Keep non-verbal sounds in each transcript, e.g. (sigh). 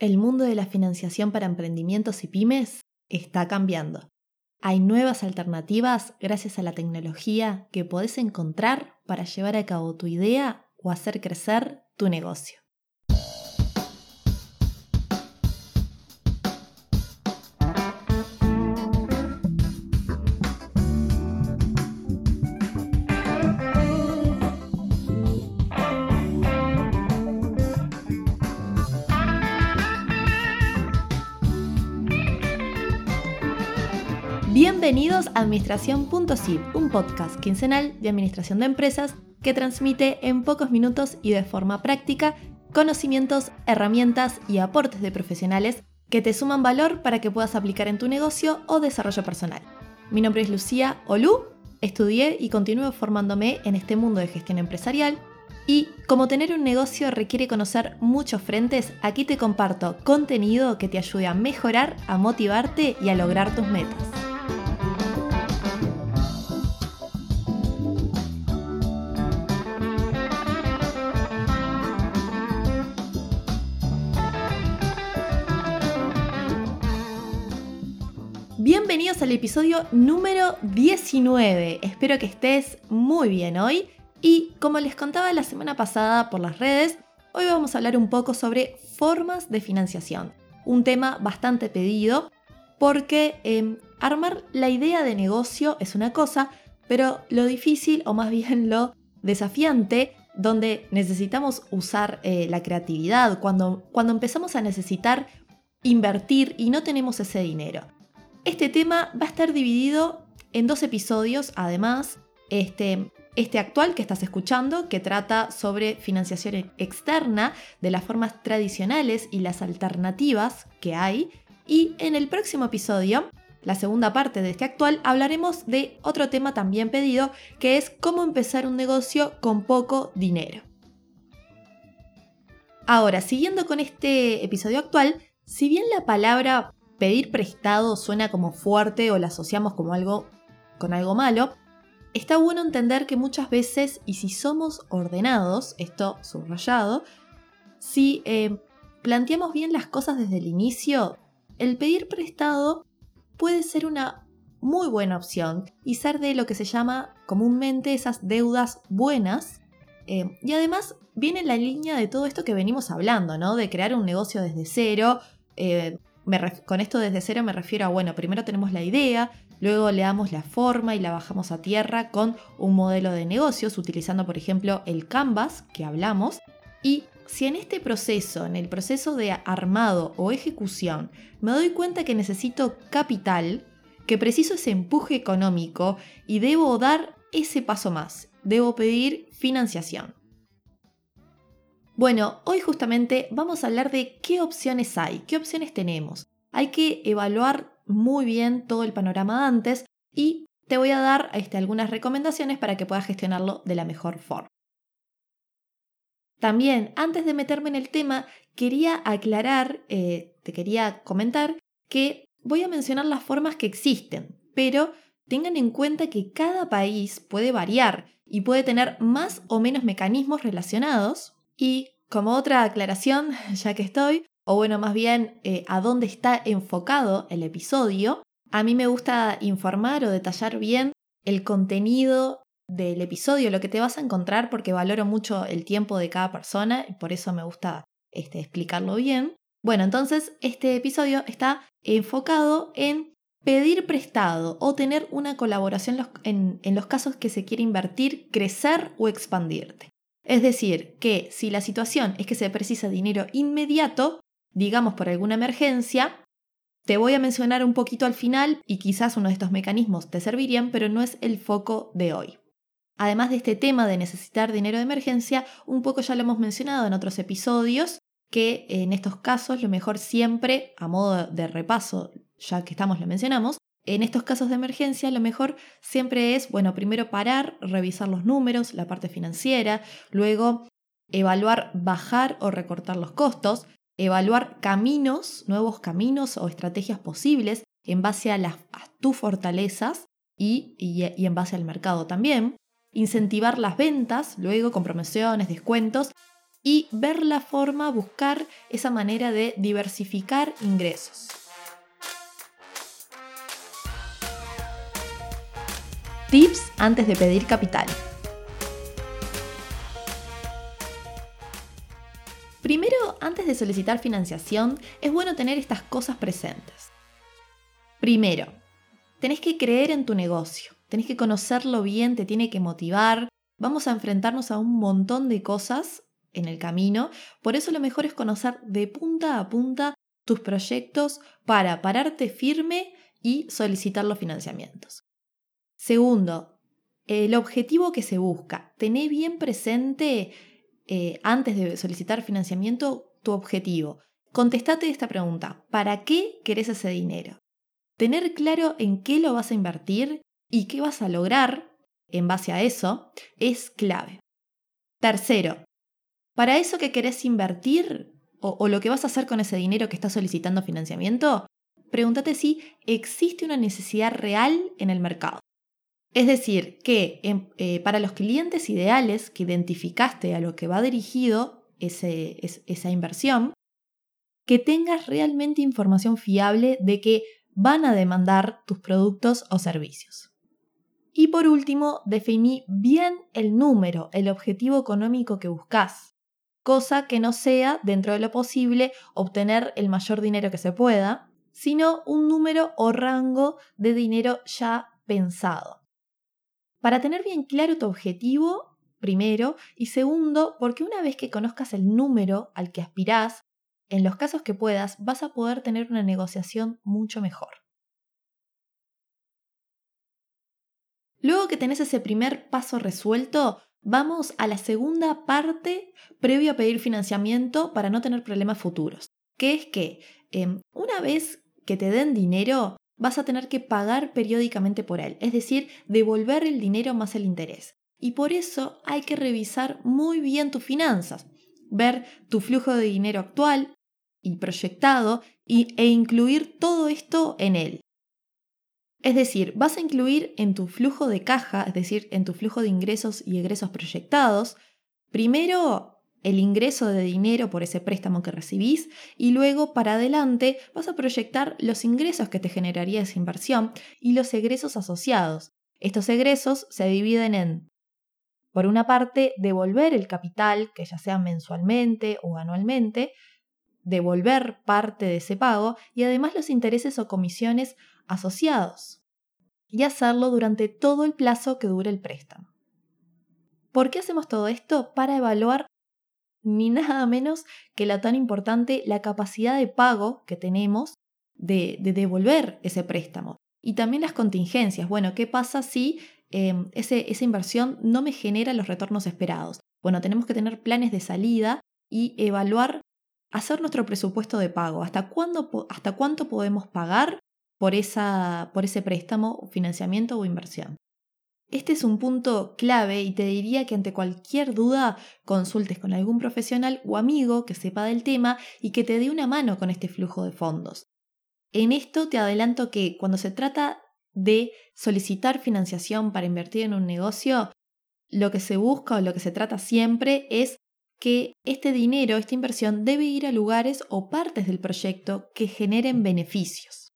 El mundo de la financiación para emprendimientos y pymes está cambiando. Hay nuevas alternativas gracias a la tecnología que podés encontrar para llevar a cabo tu idea o hacer crecer tu negocio. Bienvenidos a Administración.zip, un podcast quincenal de administración de empresas que transmite en pocos minutos y de forma práctica conocimientos, herramientas y aportes de profesionales que te suman valor para que puedas aplicar en tu negocio o desarrollo personal. Mi nombre es Lucía Olú, estudié y continúo formándome en este mundo de gestión empresarial y como tener un negocio requiere conocer muchos frentes, aquí te comparto contenido que te ayude a mejorar, a motivarte y a lograr tus metas. Bienvenidos al episodio número 19. Espero que estés muy bien hoy. Y como les contaba la semana pasada por las redes, hoy vamos a hablar un poco sobre formas de financiación. Un tema bastante pedido porque em, armar la idea de negocio es una cosa, pero lo difícil o más bien lo desafiante donde necesitamos usar eh, la creatividad, cuando, cuando empezamos a necesitar invertir y no tenemos ese dinero. Este tema va a estar dividido en dos episodios, además, este, este actual que estás escuchando, que trata sobre financiación externa de las formas tradicionales y las alternativas que hay. Y en el próximo episodio, la segunda parte de este actual, hablaremos de otro tema también pedido, que es cómo empezar un negocio con poco dinero. Ahora, siguiendo con este episodio actual, si bien la palabra pedir prestado suena como fuerte o la asociamos como algo con algo malo, está bueno entender que muchas veces, y si somos ordenados, esto subrayado, si eh, planteamos bien las cosas desde el inicio, el pedir prestado puede ser una muy buena opción y ser de lo que se llama comúnmente esas deudas buenas. Eh, y además viene en la línea de todo esto que venimos hablando, ¿no? De crear un negocio desde cero, eh, con esto desde cero me refiero a, bueno, primero tenemos la idea, luego le damos la forma y la bajamos a tierra con un modelo de negocios, utilizando por ejemplo el Canvas que hablamos. Y si en este proceso, en el proceso de armado o ejecución, me doy cuenta que necesito capital, que preciso ese empuje económico y debo dar ese paso más, debo pedir financiación. Bueno, hoy justamente vamos a hablar de qué opciones hay, qué opciones tenemos. Hay que evaluar muy bien todo el panorama antes y te voy a dar este, algunas recomendaciones para que puedas gestionarlo de la mejor forma. También, antes de meterme en el tema, quería aclarar, eh, te quería comentar que voy a mencionar las formas que existen, pero tengan en cuenta que cada país puede variar y puede tener más o menos mecanismos relacionados y como otra aclaración, (laughs) ya que estoy, o bueno, más bien eh, a dónde está enfocado el episodio, a mí me gusta informar o detallar bien el contenido del episodio, lo que te vas a encontrar, porque valoro mucho el tiempo de cada persona y por eso me gusta este, explicarlo bien. Bueno, entonces este episodio está enfocado en pedir prestado o tener una colaboración en los casos que se quiere invertir, crecer o expandirte. Es decir, que si la situación es que se precisa dinero inmediato, digamos por alguna emergencia, te voy a mencionar un poquito al final y quizás uno de estos mecanismos te servirían, pero no es el foco de hoy. Además de este tema de necesitar dinero de emergencia, un poco ya lo hemos mencionado en otros episodios, que en estos casos lo mejor siempre, a modo de repaso, ya que estamos lo mencionamos, en estos casos de emergencia, lo mejor siempre es, bueno, primero parar, revisar los números, la parte financiera, luego evaluar bajar o recortar los costos, evaluar caminos, nuevos caminos o estrategias posibles en base a, las, tus fortalezas y, y en base al mercado también, incentivar las ventas, luego con promociones, descuentos, y ver la forma, buscar esa manera de diversificar ingresos. Tips antes de pedir capital. Primero, antes de solicitar financiación, es bueno tener estas cosas presentes. Primero, tenés que creer en tu negocio, tenés que conocerlo bien, te tiene que motivar. Vamos a enfrentarnos a un montón de cosas en el camino, por eso lo mejor es conocer de punta a punta tus proyectos para pararte firme y solicitar los financiamientos. Segundo, el objetivo que se busca. Tené bien presente eh, antes de solicitar financiamiento tu objetivo. Contestate esta pregunta. ¿Para qué querés ese dinero? Tener claro en qué lo vas a invertir y qué vas a lograr en base a eso es clave. Tercero, para eso que querés invertir o, o lo que vas a hacer con ese dinero que estás solicitando financiamiento, pregúntate si existe una necesidad real en el mercado. Es decir, que em, eh, para los clientes ideales que identificaste a lo que va dirigido esa inversión, que tengas realmente información fiable de que van a demandar tus productos o servicios. Y por último, definí bien el número, el objetivo económico que buscas, cosa que no sea, dentro de lo posible, obtener el mayor dinero que se pueda, sino un número o rango de dinero ya pensado. Para tener bien claro tu objetivo, primero, y segundo, porque una vez que conozcas el número al que aspirás, en los casos que puedas, vas a poder tener una negociación mucho mejor. Luego que tenés ese primer paso resuelto, vamos a la segunda parte previo a pedir financiamiento para no tener problemas futuros, que es que em, una vez que te den dinero, vas a tener que pagar periódicamente por él, es decir, devolver el dinero más el interés. Y por eso hay que revisar muy bien tus finanzas, ver tu flujo de dinero actual y proyectado e incluir todo esto en él. Es decir, vas a incluir en tu flujo de caja, es decir, en tu flujo de ingresos y egresos proyectados, primero el ingreso de dinero por ese préstamo que recibís y luego para adelante vas a proyectar los ingresos que te generaría esa inversión y los egresos asociados. Estos egresos se dividen en, por una parte, devolver el capital, que ya sea mensualmente o anualmente, devolver parte de ese pago y además los intereses o comisiones asociados, y hacerlo durante todo el plazo que dure el préstamo. ¿Por qué hacemos todo esto? Para evaluar ni nada menos que la tan importante, la capacidad de pago que tenemos de, devolver ese préstamo. Y también las contingencias. Bueno, ¿qué pasa si em, esa inversión no me genera los retornos esperados? Bueno, tenemos que tener planes de salida y evaluar, hacer nuestro presupuesto de pago. ¿Hasta, cuándo, hasta cuánto podemos pagar por, esa, por ese préstamo, financiamiento o inversión? Este es un punto clave y te diría que ante cualquier duda consultes con algún profesional o amigo que sepa del tema y que te dé una mano con este flujo de fondos. En esto te adelanto que cuando se trata de solicitar financiación para invertir en un negocio, lo que se busca o lo que se trata siempre es que este dinero, esta inversión, debe ir a lugares o partes del proyecto que generen beneficios.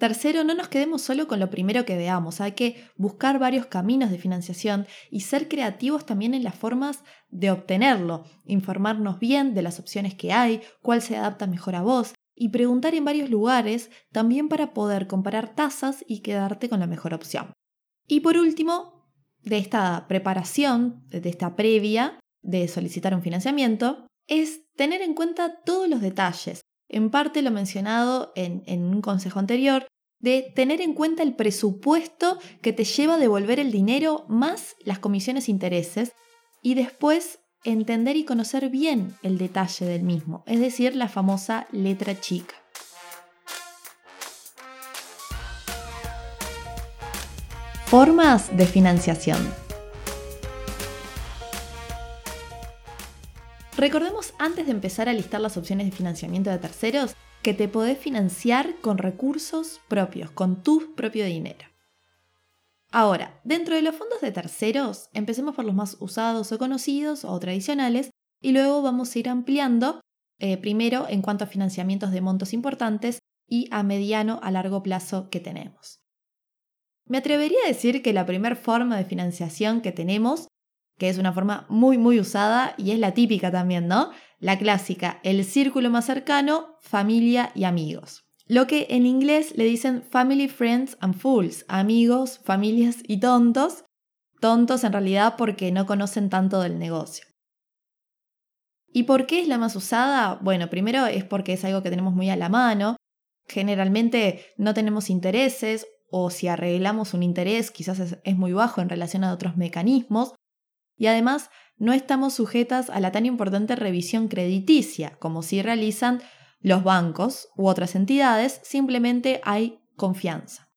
Tercero, no nos quedemos solo con lo primero que veamos, hay que buscar varios caminos de financiación y ser creativos también en las formas de obtenerlo, informarnos bien de las opciones que hay, cuál se adapta mejor a vos y preguntar en varios lugares también para poder comparar tasas y quedarte con la mejor opción. Y por último, de esta preparación, de esta previa de solicitar un financiamiento, es tener en cuenta todos los detalles, en parte lo mencionado en, un consejo anterior, de tener en cuenta el presupuesto que te lleva a devolver el dinero más las comisiones e intereses y después entender y conocer bien el detalle del mismo, es decir, la famosa letra chica. Formas de financiación. Recordemos antes de empezar a listar las opciones de financiamiento de terceros que te podés financiar con recursos propios, con tu propio dinero. Ahora, dentro de los fondos de terceros, empecemos por los más usados o conocidos o tradicionales, y luego vamos a ir ampliando, eh, primero en cuanto a financiamientos de montos importantes y a mediano a largo plazo que tenemos. Me atrevería a decir que la primera forma de financiación que tenemos, que es una forma muy muy usada y es la típica también, ¿no? La clásica, el círculo más cercano, familia y amigos. Lo que en inglés le dicen family, friends and fools, amigos, familias y tontos. Tontos en realidad porque no conocen tanto del negocio. ¿Y por qué es la más usada? Bueno, primero es porque es algo que tenemos muy a la mano. Generalmente no tenemos intereses o si arreglamos un interés quizás es, muy bajo en relación a otros mecanismos. Y además no estamos sujetas a la tan importante revisión crediticia como si realizan los bancos u otras entidades, simplemente hay confianza.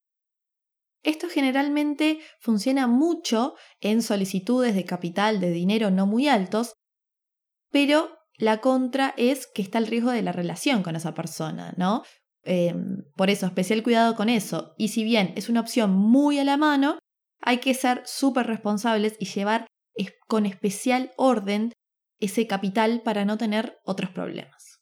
Esto generalmente funciona mucho en solicitudes de capital de dinero no muy altos, pero la contra es que está el riesgo de la relación con esa persona, ¿no? Em, por eso, especial cuidado con eso. Y si bien es una opción muy a la mano, hay que ser súper responsables y llevar con especial orden ese capital para no tener otros problemas.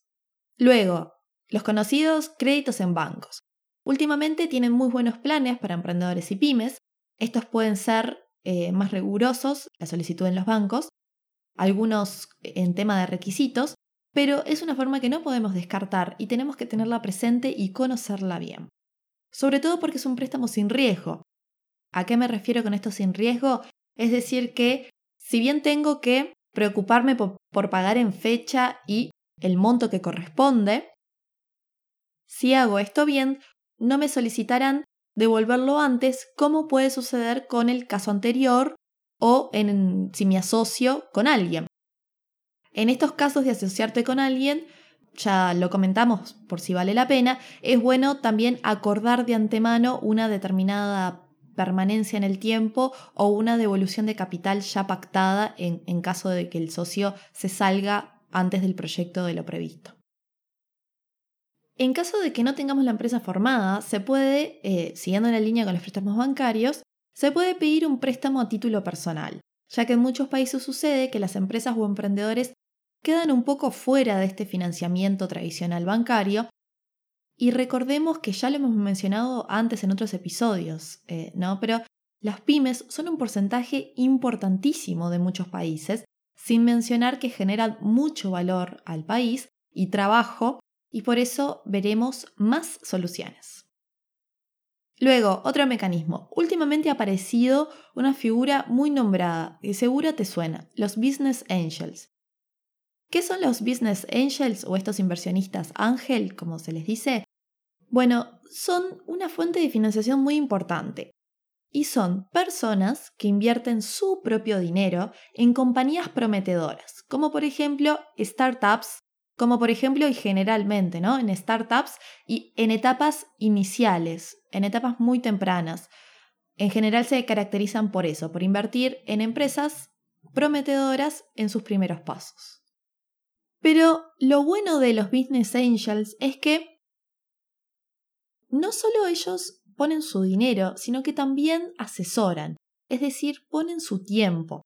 Luego, los conocidos créditos en bancos. Últimamente tienen muy buenos planes para emprendedores y pymes. Estos pueden ser eh, más rigurosos, la solicitud en los bancos, algunos en tema de requisitos, pero es una forma que no podemos descartar y tenemos que tenerla presente y conocerla bien. Sobre todo porque es un préstamo sin riesgo. ¿A qué me refiero con esto sin riesgo? Es decir, que si bien tengo que preocuparme por, pagar en fecha y el monto que corresponde, si hago esto bien, no me solicitarán devolverlo antes, como puede suceder con el caso anterior o en, si me asocio con alguien. En estos casos de asociarte con alguien, ya lo comentamos por si vale la pena, es bueno también acordar de antemano una determinada permanencia en el tiempo o una devolución de capital ya pactada en, en caso de que el socio se salga antes del proyecto de lo previsto. En caso de que no tengamos la empresa formada, se puede, eh, siguiendo en la línea con los préstamos bancarios, se puede pedir un préstamo a título personal, ya que en muchos países sucede que las empresas o emprendedores quedan un poco fuera de este financiamiento tradicional bancario. Y recordemos que ya lo hemos mencionado antes en otros episodios, eh, ¿no? Pero las pymes son un porcentaje importantísimo de muchos países, sin mencionar que generan mucho valor al país y trabajo, y por eso veremos más soluciones. Luego, otro mecanismo. Últimamente ha aparecido una figura muy nombrada, que seguro te suena, los Business Angels. ¿Qué son los business angels o estos inversionistas ángel, como se les dice? Bueno, son una fuente de financiación muy importante y son personas que invierten su propio dinero en compañías prometedoras, como por ejemplo startups, como por ejemplo y generalmente, ¿no? En startups y en etapas iniciales, en etapas muy tempranas. En general se caracterizan por eso, por invertir en empresas prometedoras en sus primeros pasos. Pero lo bueno de los Business Angels es que no solo ellos ponen su dinero, sino que también asesoran, es decir, ponen su tiempo.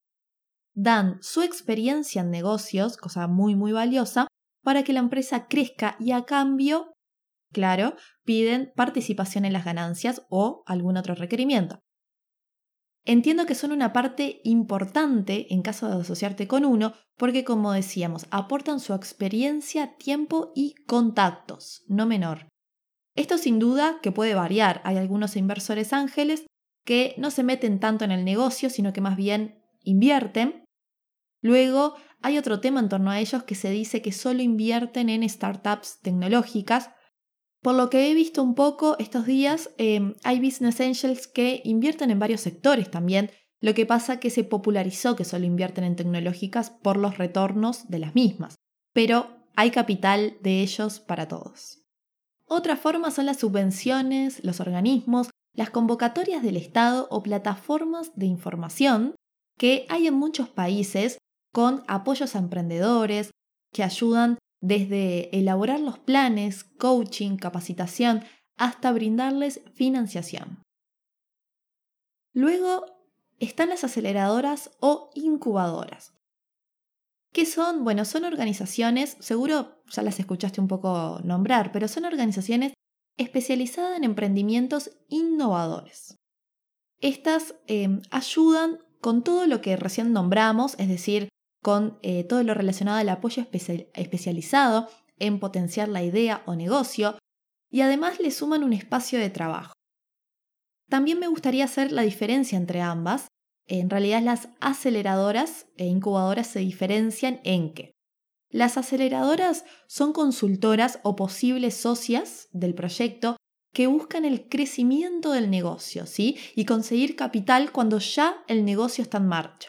Dan su experiencia en negocios, cosa muy muy valiosa, para que la empresa crezca y a cambio, claro, piden participación en las ganancias o algún otro requerimiento. Entiendo que son una parte importante en caso de asociarte con uno porque, como decíamos, aportan su experiencia, tiempo y contactos, no menor. Esto sin duda que puede variar. Hay algunos inversores ángeles que no se meten tanto en el negocio, sino que más bien invierten. Luego hay otro tema en torno a ellos que se dice que solo invierten en startups tecnológicas, por lo que he visto un poco estos días, em, hay business angels que invierten en varios sectores también. Lo que pasa que se popularizó que solo invierten en tecnológicas por los retornos de las mismas. Pero hay capital de ellos para todos. Otra forma son las subvenciones, los organismos, las convocatorias del Estado o plataformas de información que hay en muchos países con apoyos a emprendedores que ayudan desde elaborar los planes, coaching, capacitación, hasta brindarles financiación. Luego están las aceleradoras o incubadoras. ¿Qué son? Bueno, son organizaciones, seguro ya las escuchaste un poco nombrar, pero son organizaciones especializadas en emprendimientos innovadores. Estas em, ayudan con todo lo que recién nombramos, es decir, con eh, todo lo relacionado al apoyo especializado en potenciar la idea o negocio, y además le suman un espacio de trabajo. También me gustaría hacer la diferencia entre ambas. En realidad las aceleradoras e incubadoras se diferencian en que las aceleradoras son consultoras o posibles socias del proyecto que buscan el crecimiento del negocio, ¿sí? Y conseguir capital cuando ya el negocio está en marcha.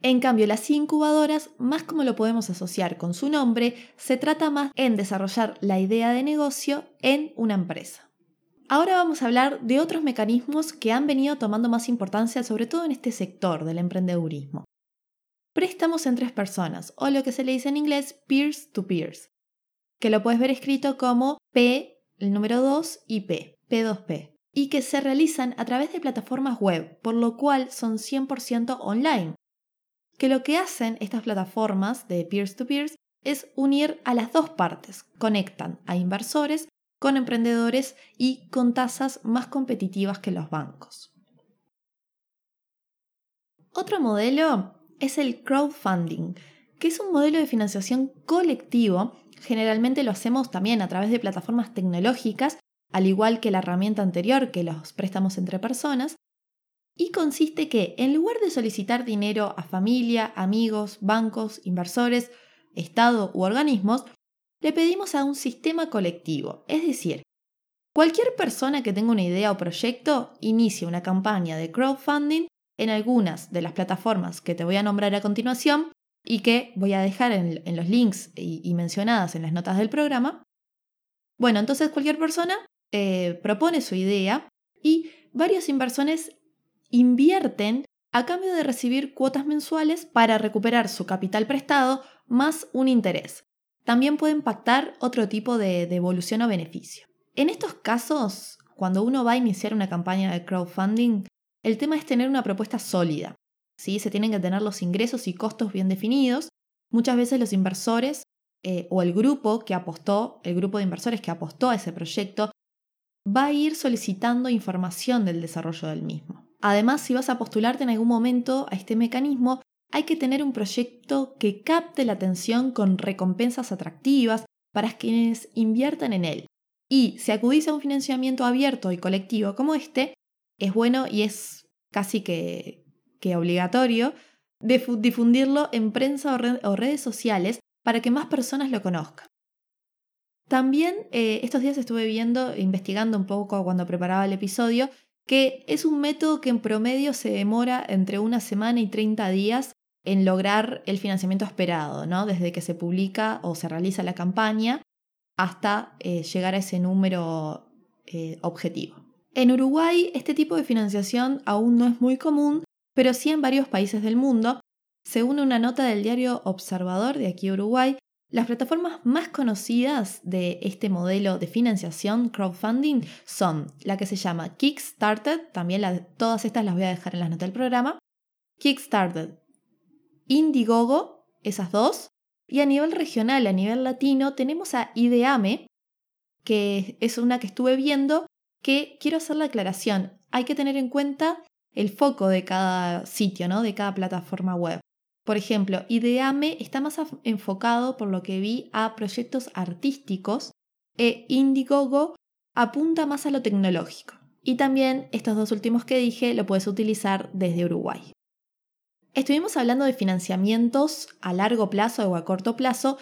En cambio, las incubadoras, más como lo podemos asociar con su nombre, se trata más en desarrollar la idea de negocio en una empresa. Ahora vamos a hablar de otros mecanismos que han venido tomando más importancia, sobre todo en este sector del emprendedurismo. Préstamos en tres personas, o lo que se le dice en inglés peers to peers, que lo puedes ver escrito como P, el número 2 y P, P2P, y que se realizan a través de plataformas web, por lo cual son 100% online que lo que hacen estas plataformas de peer-to-peers es unir a las dos partes, conectan a inversores con emprendedores y con tasas más competitivas que los bancos. Otro modelo es el crowdfunding, que es un modelo de financiación colectivo. Generalmente lo hacemos también a través de plataformas tecnológicas, al igual que la herramienta anterior, que los préstamos entre personas, y consiste que, en lugar de solicitar dinero a familia, amigos, bancos, inversores, Estado u organismos, le pedimos a un sistema colectivo, es decir, cualquier persona que tenga una idea o proyecto inicia una campaña de crowdfunding en algunas de las plataformas que te voy a nombrar a continuación y que voy a dejar en, los links y, mencionadas en las notas del programa. Bueno, entonces cualquier persona eh, propone su idea y varios inversores invierten a cambio de recibir cuotas mensuales para recuperar su capital prestado más un interés. También pueden pactar otro tipo de devolución o beneficio. En estos casos, cuando uno va a iniciar una campaña de crowdfunding, el tema es tener una propuesta sólida. ¿sí? Se tienen que tener los ingresos y costos bien definidos. Muchas veces los inversores eh, o el grupo que apostó, el grupo de inversores que apostó a ese proyecto, va a ir solicitando información del desarrollo del mismo. Además, si vas a postularte en algún momento a este mecanismo, hay que tener un proyecto que capte la atención con recompensas atractivas para quienes inviertan en él. Y si acudís a un financiamiento abierto y colectivo como este, es bueno y es casi que, obligatorio difundirlo en prensa o, redes sociales para que más personas lo conozcan. También eh, estos días estuve viendo, investigando un poco cuando preparaba el episodio, que es un método que en promedio se demora entre una semana y 30 días en lograr el financiamiento esperado, ¿no? Desde que se publica o se realiza la campaña hasta eh, llegar a ese número eh, objetivo. En Uruguay este tipo de financiación aún no es muy común, pero sí en varios países del mundo. Según una nota del diario Observador de aquí Uruguay, las plataformas más conocidas de este modelo de financiación crowdfunding son la que se llama Kickstarter, también todas estas las voy a dejar en las notas del programa, Kickstarter, Indiegogo, esas dos, y a nivel regional, a nivel latino, tenemos a Ideame, que es una que estuve viendo, que quiero hacer la aclaración, hay que tener en cuenta el foco de cada sitio, ¿no? de cada plataforma web. Por ejemplo, Ideame está más enfocado, por lo que vi, a proyectos artísticos e Indiegogo apunta más a lo tecnológico. Y también estos dos últimos que dije lo puedes utilizar desde Uruguay. Estuvimos hablando de financiamientos a largo plazo o a corto plazo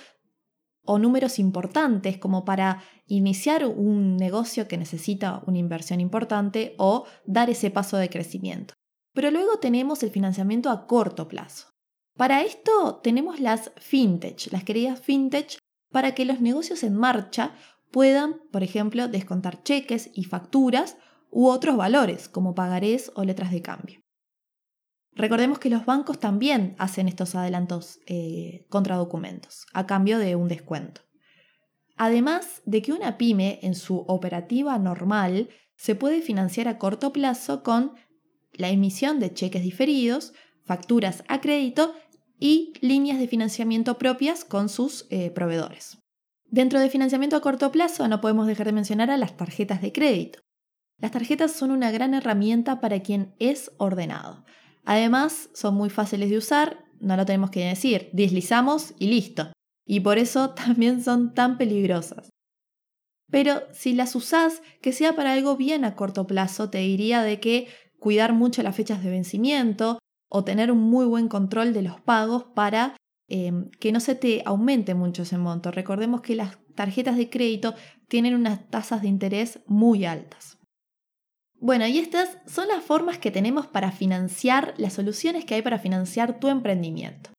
o números importantes como para iniciar un negocio que necesita una inversión importante o dar ese paso de crecimiento. Pero luego tenemos el financiamiento a corto plazo. Para esto tenemos las fintech, las queridas fintech, para que los negocios en marcha puedan, por ejemplo, descontar cheques y facturas u otros valores, como pagarés o letras de cambio. Recordemos que los bancos también hacen estos adelantos eh, contra documentos, a cambio de un descuento. Además de que una pyme en su operativa normal se puede financiar a corto plazo con la emisión de cheques diferidos, facturas a crédito y líneas de financiamiento propias con sus eh, proveedores. Dentro de financiamiento a corto plazo no podemos dejar de mencionar a las tarjetas de crédito. Las tarjetas son una gran herramienta para quien es ordenado. Además, son muy fáciles de usar, no lo tenemos que decir, deslizamos y listo. Y por eso (laughs) también son tan peligrosas. Pero si las usás, que sea para algo bien a corto plazo, te diría de que cuidar mucho las fechas de vencimiento o tener un muy buen control de los pagos para Em, que no se te aumente mucho ese monto. Recordemos que las tarjetas de crédito tienen unas tasas de interés muy altas. Bueno, y estas son las formas que tenemos para financiar, las soluciones que hay para financiar tu emprendimiento.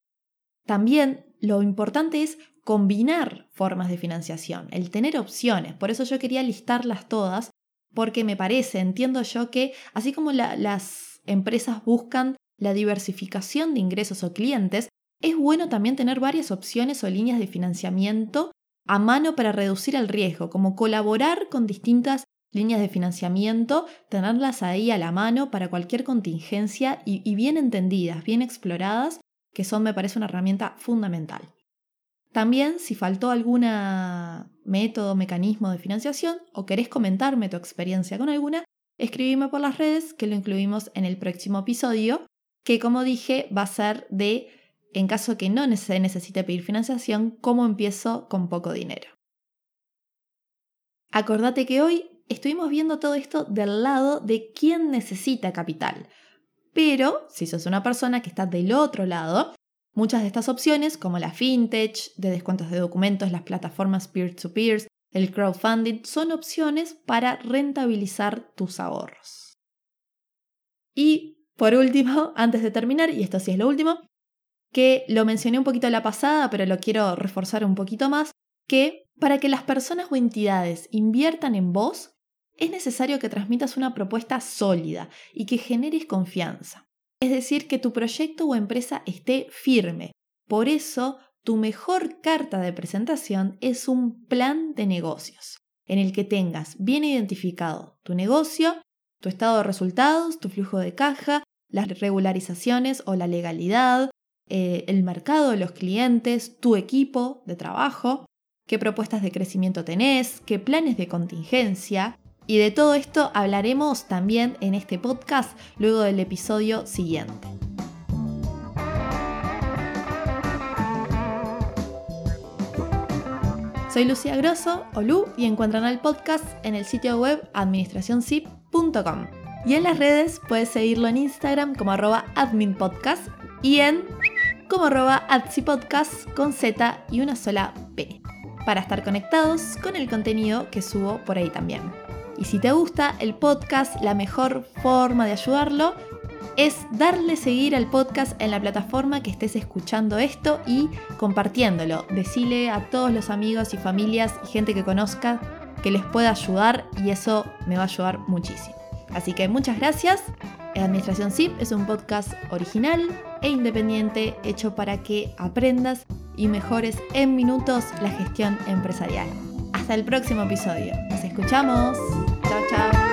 También lo importante es combinar formas de financiación, el tener opciones. Por eso yo quería listarlas todas, porque me parece, entiendo yo que así como las empresas buscan la diversificación de ingresos o clientes, es bueno también tener varias opciones o líneas de financiamiento a mano para reducir el riesgo, como colaborar con distintas líneas de financiamiento, tenerlas ahí a la mano para cualquier contingencia y, bien entendidas, bien exploradas, que son, me parece, una herramienta fundamental. También, si faltó algún método, mecanismo de financiación o querés comentarme tu experiencia con alguna, escribime por las redes que lo incluimos en el próximo episodio, que como dije va a ser de en caso que no se necesite pedir financiación, cómo empiezo con poco dinero. Acordate que hoy estuvimos viendo todo esto del lado de quién necesita capital. Pero si sos una persona que está del otro lado, muchas de estas opciones, como la fintech, de descuentos de documentos, las plataformas peer-to-peer, el crowdfunding, son opciones para rentabilizar tus ahorros. Y por último, (laughs) antes de terminar, y esto sí es lo último, que lo mencioné un poquito la pasada, pero lo quiero reforzar un poquito más, que para que las personas o entidades inviertan en vos, es necesario que transmitas una propuesta sólida y que generes confianza. Es decir, que tu proyecto o empresa esté firme. Por eso, tu mejor carta de presentación es un plan de negocios, en el que tengas bien identificado tu negocio, tu estado de resultados, tu flujo de caja, las regularizaciones o la legalidad, eh, el mercado, los clientes, tu equipo de trabajo, qué propuestas de crecimiento tenés, qué planes de contingencia. Y de todo esto hablaremos también en este podcast luego del episodio siguiente. Soy Lucía Grosso, o Lu, y encuentran el podcast en el sitio web administracionzip.com. Y en las redes puedes seguirlo en Instagram como arroba adminpodcast y en como arroba Podcast con Z y una sola P, para estar conectados con el contenido que subo por ahí también. Y si te gusta el podcast, la mejor forma de ayudarlo es darle seguir al podcast en la plataforma que estés escuchando esto y compartiéndolo. Decile a todos los amigos y familias y gente que conozca que les pueda ayudar y eso me va a ayudar muchísimo. Así que muchas gracias. Administración SIP es un podcast original e independiente hecho para que aprendas y mejores en minutos la gestión empresarial. Hasta el próximo episodio. Nos escuchamos. Chao, chao.